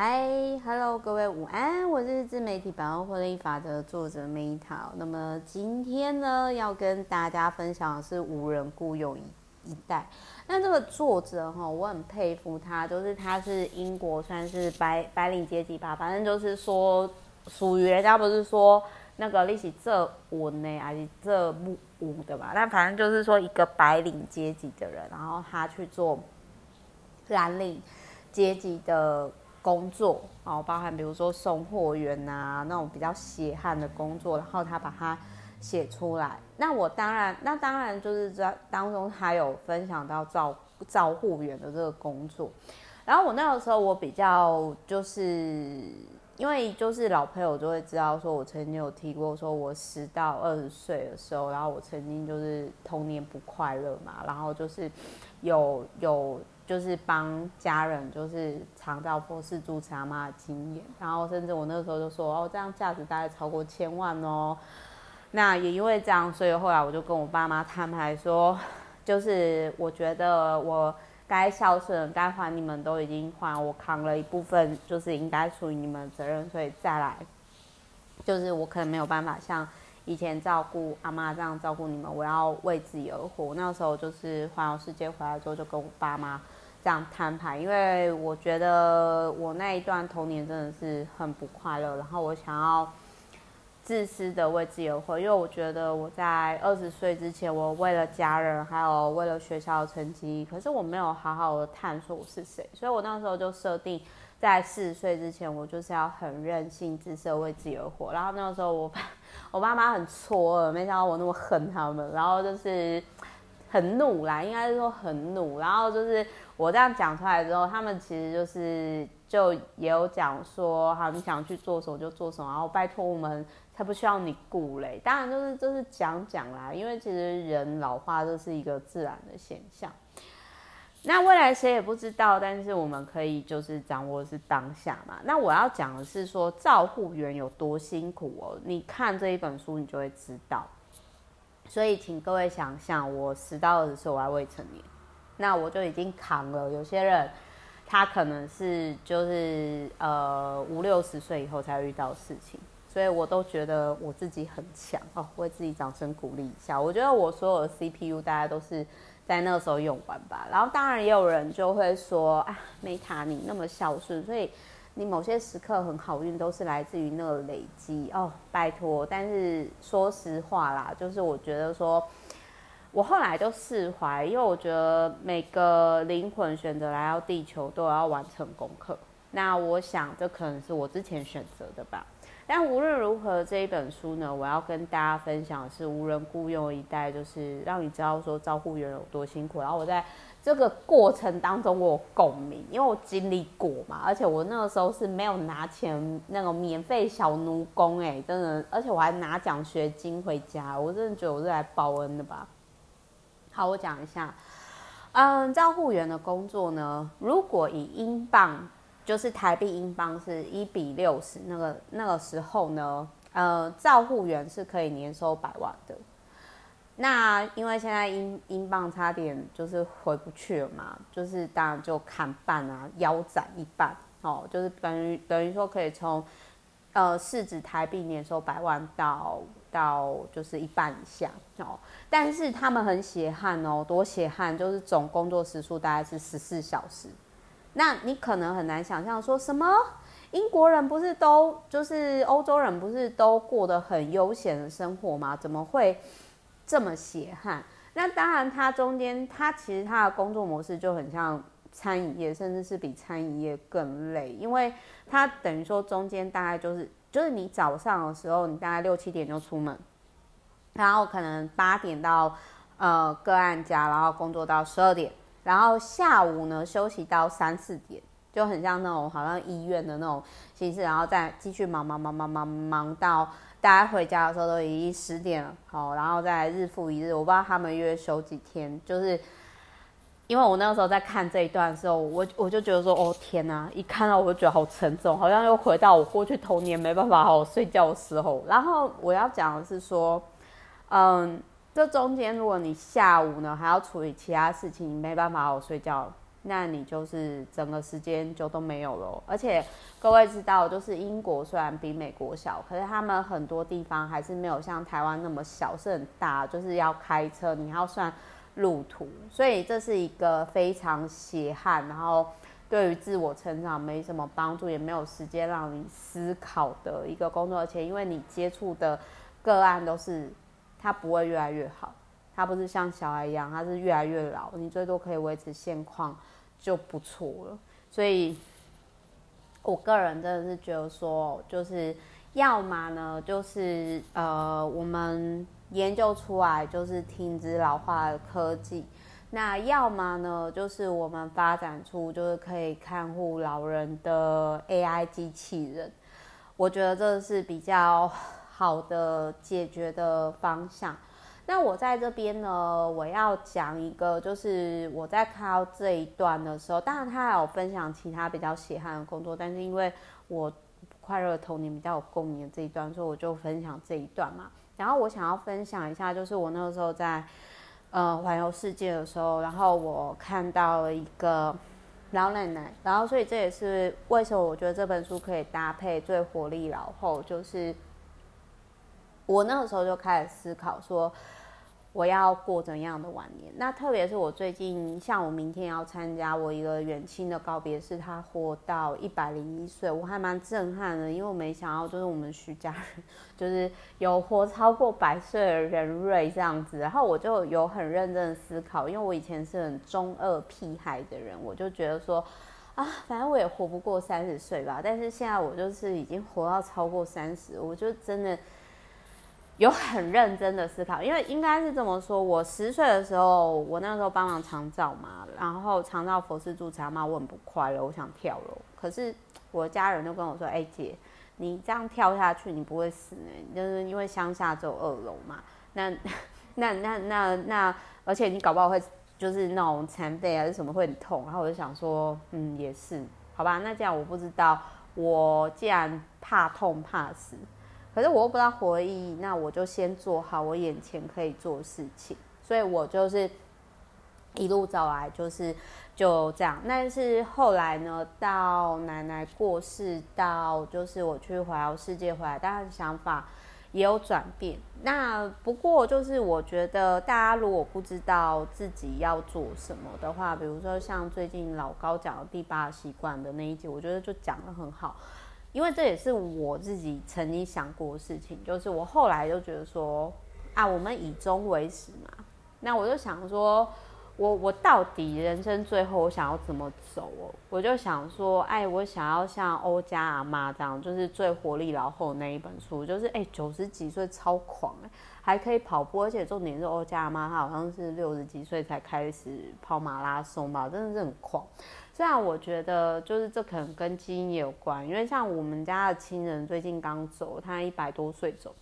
嗨，Hello，各位午安，我是自媒体百万获利法则作者 Meta。那么今天呢，要跟大家分享的是无人雇佣一一代。那这个作者哈，我很佩服他，就是他是英国算是白白领阶级吧，反正就是说属于人家不是说那个利息这文呢，还是这不稳的吧？但反正就是说一个白领阶级的人，然后他去做蓝领阶级的。工作哦，包含比如说送货员啊，那种比较血汗的工作，然后他把它写出来。那我当然，那当然就是在当中他有分享到照照护员的这个工作。然后我那个时候我比较就是因为就是老朋友就会知道说，我曾经有提过说，我十到二十岁的时候，然后我曾经就是童年不快乐嘛，然后就是有有。就是帮家人，就是长照或是住持阿妈的经验，然后甚至我那时候就说，哦，这样价值大概超过千万哦。那也因为这样，所以后来我就跟我爸妈摊牌说，就是我觉得我该孝顺、该还你们都已经还，我扛了一部分，就是应该属于你们的责任，所以再来，就是我可能没有办法像以前照顾阿妈这样照顾你们，我要为自己而活。那时候就是环游世界回来之后，就跟我爸妈。这样摊牌，因为我觉得我那一段童年真的是很不快乐，然后我想要自私的为自己而活，因为我觉得我在二十岁之前，我为了家人，还有为了学校的成绩，可是我没有好好的探索我是谁，所以我那时候就设定在四十岁之前，我就是要很任性、自私的为自己而活。然后那个时候我爸我爸妈很错愕，没想到我那么恨他们，然后就是很怒啦，应该是说很怒，然后就是。我这样讲出来之后，他们其实就是就也有讲说，好，你想去做什么就做什么，然后拜托我们才不需要你顾嘞。当然就是就是讲讲啦，因为其实人老化这是一个自然的现象。那未来谁也不知道，但是我们可以就是掌握是当下嘛。那我要讲的是说，照护员有多辛苦哦，你看这一本书你就会知道。所以请各位想象，我十到二十岁我还未成年。那我就已经扛了。有些人，他可能是就是呃五六十岁以后才会遇到事情，所以我都觉得我自己很强哦，为自己掌声鼓励一下。我觉得我所有的 CPU 大家都是在那个时候用完吧。然后当然也有人就会说啊，Meta 你那么孝顺，所以你某些时刻很好运都是来自于那个累积哦，拜托。但是说实话啦，就是我觉得说。我后来就释怀，因为我觉得每个灵魂选择来到地球都要完成功课。那我想这可能是我之前选择的吧。但无论如何，这一本书呢，我要跟大家分享的是无人雇佣一代，就是让你知道说招护员有多辛苦。然后我在这个过程当中，我有共鸣，因为我经历过嘛。而且我那个时候是没有拿钱，那种免费小奴工，哎，真的，而且我还拿奖学金回家，我真的觉得我是来报恩的吧。好，我讲一下，嗯，照护员的工作呢，如果以英镑，就是台币英镑是一比六十，那个那个时候呢，呃，照护员是可以年收百万的。那因为现在英英镑差点就是回不去了嘛，就是当然就砍半啊，腰斩一半，哦，就是等于等于说可以从呃市值台币年收百万到。到就是一半以下哦，但是他们很血汗哦，多血汗，就是总工作时数大概是十四小时。那你可能很难想象说什么英国人不是都就是欧洲人不是都过得很悠闲的生活吗？怎么会这么血汗？那当然，它中间它其实它的工作模式就很像餐饮业，甚至是比餐饮业更累，因为它等于说中间大概就是。就是你早上的时候，你大概六七点就出门，然后可能八点到呃个案家，然后工作到十二点，然后下午呢休息到三四点，就很像那种好像医院的那种形式，然后再继续忙忙忙忙忙忙到大家回家的时候都已经十点了，好，然后再日复一日，我不知道他们约休几天，就是。因为我那个时候在看这一段的时候，我我就觉得说，哦天哪！一看到我就觉得好沉重，好像又回到我过去童年没办法好好睡觉的时候。然后我要讲的是说，嗯，这中间如果你下午呢还要处理其他事情，没办法好好睡觉，那你就是整个时间就都没有了。而且各位知道，就是英国虽然比美国小，可是他们很多地方还是没有像台湾那么小，是很大，就是要开车，你要算路途，所以这是一个非常血汗，然后对于自我成长没什么帮助，也没有时间让你思考的一个工作。而且因为你接触的个案都是，他不会越来越好。他不是像小孩一样，他是越来越老，你最多可以维持现况就不错了。所以，我个人真的是觉得说，就是要么呢，就是呃，我们研究出来就是停止老化的科技；那要么呢，就是我们发展出就是可以看护老人的 AI 机器人。我觉得这是比较好的解决的方向。那我在这边呢，我要讲一个，就是我在看到这一段的时候，当然他还有分享其他比较血汗的工作，但是因为我快乐的童年比较有共鸣这一段，所以我就分享这一段嘛。然后我想要分享一下，就是我那个时候在呃环游世界的时候，然后我看到了一个老奶奶，然后所以这也是为什么我觉得这本书可以搭配最活力老后，就是我那个时候就开始思考说。我要过怎样的晚年？那特别是我最近，像我明天要参加我一个远亲的告别式，他活到一百零一岁，我还蛮震撼的，因为我没想到就是我们徐家人 就是有活超过百岁的人瑞这样子，然后我就有很认真的思考，因为我以前是很中二屁孩的人，我就觉得说啊，反正我也活不过三十岁吧，但是现在我就是已经活到超过三十，我就真的。有很认真的思考，因为应该是这么说，我十岁的时候，我那时候帮忙长照嘛，然后长照佛事住持嘛，我很不快乐，我想跳楼。可是我的家人就跟我说：“哎、姐，你这样跳下去，你不会死呢，就是因为乡下只有二楼嘛。那那那那那，而且你搞不好会就是那种残废还是什么会很痛。”然后我就想说：“嗯，也是，好吧。那这样我不知道，我既然怕痛怕死。”可是我又不知道活的意义，那我就先做好我眼前可以做的事情，所以我就是一路走来，就是就这样。但是后来呢，到奶奶过世，到就是我去环游世界回来，当然想法也有转变。那不过就是我觉得大家如果不知道自己要做什么的话，比如说像最近老高讲的第八习惯的那一集，我觉得就讲得很好。因为这也是我自己曾经想过的事情，就是我后来就觉得说，啊，我们以终为始嘛。那我就想说，我我到底人生最后我想要怎么走哦？我就想说，哎，我想要像欧家阿妈这样，就是最活力老后那一本书，就是哎九十几岁超狂哎，还可以跑步，而且重点是欧家妈她好像是六十几岁才开始跑马拉松吧，真的是很狂。虽然我觉得，就是这可能跟基因也有关，因为像我们家的亲人最近刚走，他一百多岁走，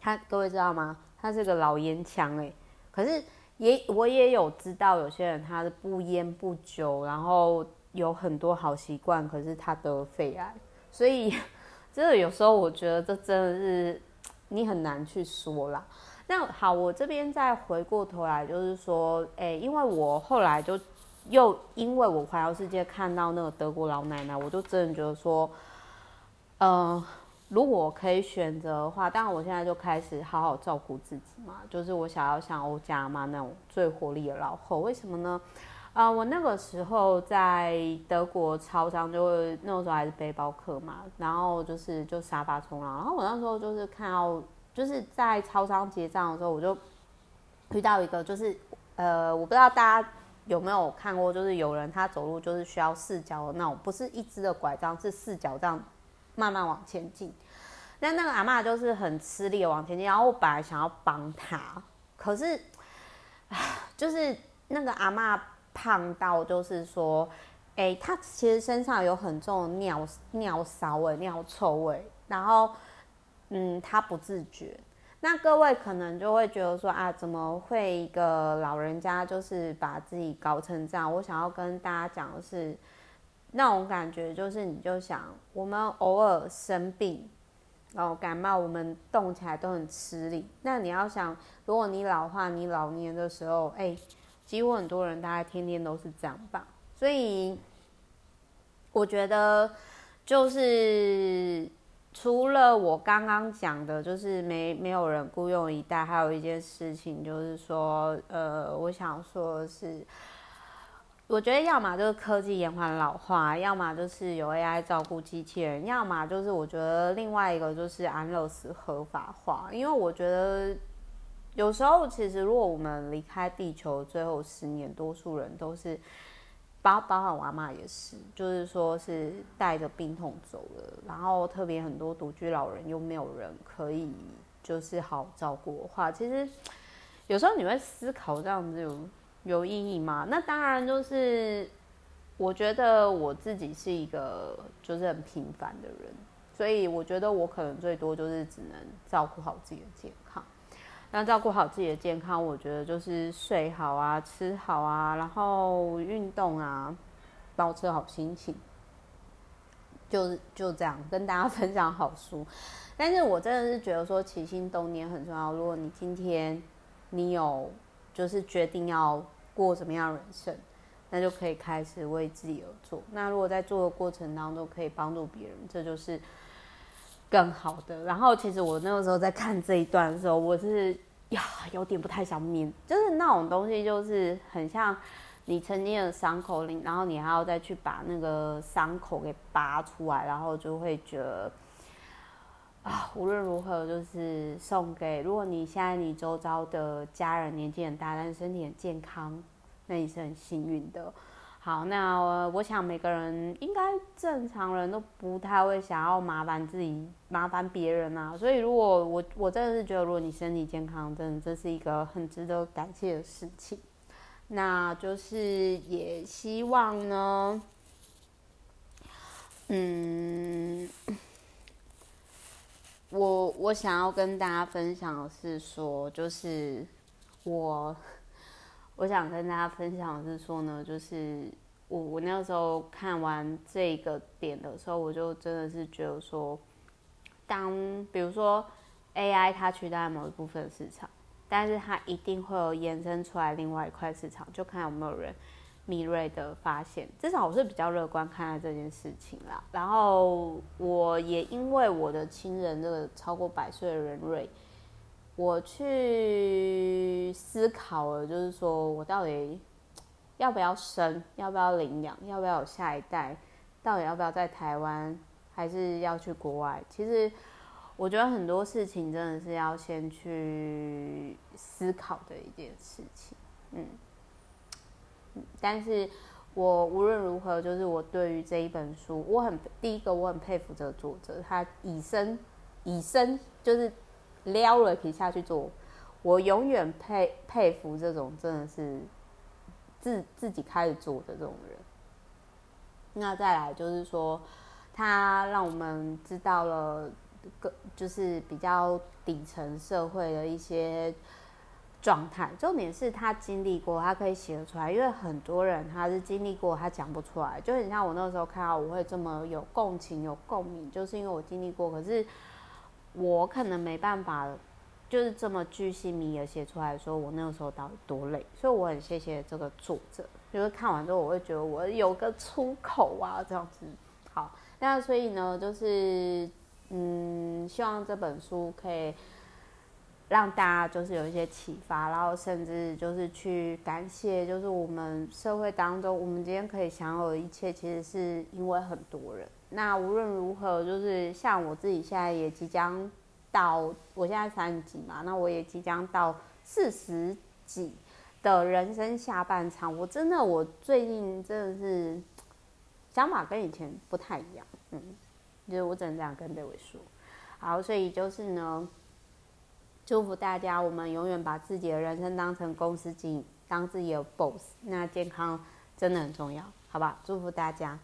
他各位知道吗？他是个老烟枪哎，可是也我也有知道有些人他是不烟不酒，然后有很多好习惯，可是他得肺癌，所以 真的有时候我觉得这真的是你很难去说啦。那好，我这边再回过头来，就是说，哎，因为我后来就。又因为我环游世界看到那个德国老奶奶，我就真的觉得说，嗯、如果可以选择的话，当然我现在就开始好好照顾自己嘛。就是我想要像欧家妈那种最活力的老后，为什么呢？啊、我那个时候在德国超商，就会那个时候还是背包客嘛，然后就是就沙发冲浪，然后我那时候就是看到就是在超商结账的时候，我就遇到一个，就是呃，我不知道大家。有没有看过？就是有人他走路就是需要四脚的那种，不是一只的拐杖，是四脚这样慢慢往前进。那那个阿嬷就是很吃力的往前进，然后我本来想要帮他，可是，就是那个阿嬷胖到就是说，哎、他其实身上有很重的尿尿骚味、尿臭味，然后，嗯，他不自觉。那各位可能就会觉得说啊，怎么会一个老人家就是把自己搞成这样？我想要跟大家讲的是，那种感觉就是，你就想，我们偶尔生病，然后感冒，我们动起来都很吃力。那你要想，如果你老化，你老年的时候，哎，几乎很多人大概天天都是这样吧。所以我觉得就是除了我刚刚讲的，就是没没有人雇佣一代，还有一件事情就是说，呃，我想说的是。我觉得要么就是科技延缓老化，要么就是有 AI 照顾机器人，要么就是我觉得另外一个就是安乐死合法化。因为我觉得有时候其实如果我们离开地球最后十年，多数人都是包包含我阿嬷也是，就是说是带着病痛走了，然后特别很多独居老人又没有人可以就是好好照顾的话，其实有时候你会思考这样子有。有意义吗？那当然，就是我觉得我自己是一个就是很平凡的人，所以我觉得我可能最多就是只能照顾好自己的健。那照顾好自己的健康，我觉得就是睡好啊，吃好啊，然后运动啊，保持好心情，就就这样跟大家 分享好书。但是我真的是觉得说起心动念很重要。如果你今天你有。就是决定要过什么样的人生，那就可以开始为自己而做。那如果在做的过程当中可以帮助别人，这就是更好的。然后，其实我那个时候在看这一段的时候，我是呀有点不太想面，就是那种东西，就是很像你曾经的伤口，然后你还要再去把那个伤口给拔出来，然后就会觉得。啊，无论如何，就是送给如果你现在你周遭的家人年纪很大，但是身体很健康，那你是很幸运的。好，那我想每个人应该正常人都不太会想要麻烦自己、麻烦别人啊。所以，如果我我真的是觉得，如果你身体健康，真的这是一个很值得感谢的事情。那就是也希望呢，嗯。我我想要跟大家分享的是说，就是我我想跟大家分享的是说呢，就是我我那个时候看完这个点的时候，我就真的是觉得说，当比如说 AI 它取代某一部分市场，但是它一定会有延伸出来另外一块市场，就看有没有人。敏锐的发现，至少我是比较乐观看待这件事情啦。然后我也因为我的亲人这个超过百岁的人瑞，我去思考了，就是说我到底 要不要生，要不要领养，要不要有下一代，到底要不要在台湾，还是要去国外？其实我觉得很多事情真的是要先去思考的一件事情，嗯。但是，我无论如何，就是我对于这一本书，我很第一个，我很佩服这个作者，他以身以身就是撩了皮下去做，我永远佩佩服这种真的是自自己开始做的这种人。那再来就是说，他让我们知道了个就是比较底层社会的一些。状态，重点是他经历过，他可以写得出来。因为很多人他是经历过，他讲不出来。就很像我那个时候看到，我会这么有共情、有共鸣，就是因为我经历过。可是我可能没办法，就是这么巨细靡遗的写出来，说我那个时候到底多累。所以我很谢谢这个作者，就是看完之后，我会觉得我有个出口啊，这样子。好，那所以呢，就是嗯，希望这本书可以。让大家就是有一些启发，然后甚至就是去感谢，就是我们社会当中，我们今天可以享有的一切，其实是因为很多人。那无论如何，就是像我自己现在也即将到，我现在三十几嘛，那我也即将到四十几的人生下半场。我真的，我最近真的是想法跟以前不太一样，嗯，就是我只能这样跟这位说。好，所以就是呢。祝福大家，我们永远把自己的人生当成公司经营，当自己的 boss。那健康真的很重要，好吧？祝福大家。